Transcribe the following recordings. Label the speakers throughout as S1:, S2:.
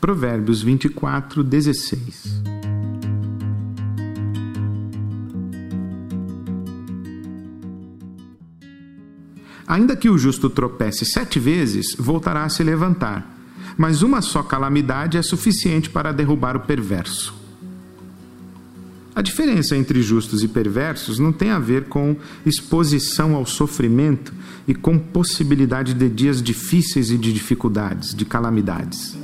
S1: Provérbios 24, 16. Ainda que o justo tropece sete vezes, voltará a se levantar, mas uma só calamidade é suficiente para derrubar o perverso. A diferença entre justos e perversos não tem a ver com exposição ao sofrimento e com possibilidade de dias difíceis e de dificuldades, de calamidades.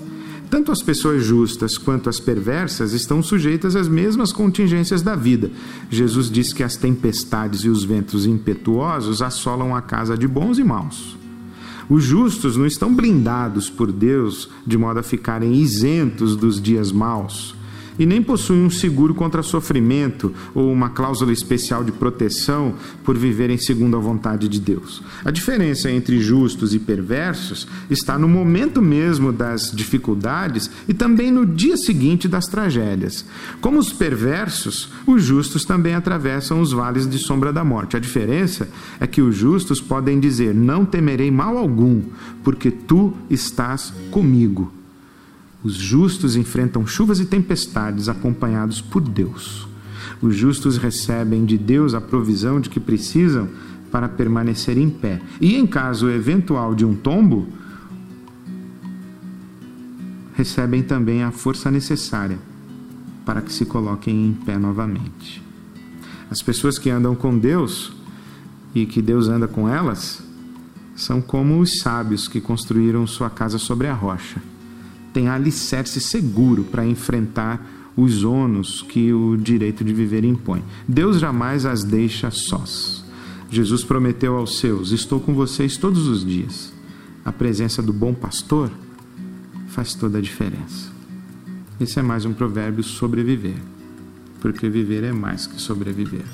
S1: Tanto as pessoas justas quanto as perversas estão sujeitas às mesmas contingências da vida. Jesus diz que as tempestades e os ventos impetuosos assolam a casa de bons e maus. Os justos não estão blindados por Deus de modo a ficarem isentos dos dias maus e nem possuem um seguro contra sofrimento ou uma cláusula especial de proteção por viverem segundo a vontade de Deus. A diferença entre justos e perversos está no momento mesmo das dificuldades e também no dia seguinte das tragédias. Como os perversos, os justos também atravessam os vales de sombra da morte. A diferença é que os justos podem dizer: Não temerei mal algum, porque tu estás comigo. Os justos enfrentam chuvas e tempestades acompanhados por Deus. Os justos recebem de Deus a provisão de que precisam para permanecer em pé. E em caso eventual de um tombo, recebem também a força necessária para que se coloquem em pé novamente. As pessoas que andam com Deus e que Deus anda com elas são como os sábios que construíram sua casa sobre a rocha tem alicerce seguro para enfrentar os ônus que o direito de viver impõe. Deus jamais as deixa sós. Jesus prometeu aos seus: Estou com vocês todos os dias. A presença do bom pastor faz toda a diferença. Esse é mais um provérbio sobreviver, porque viver é mais que sobreviver.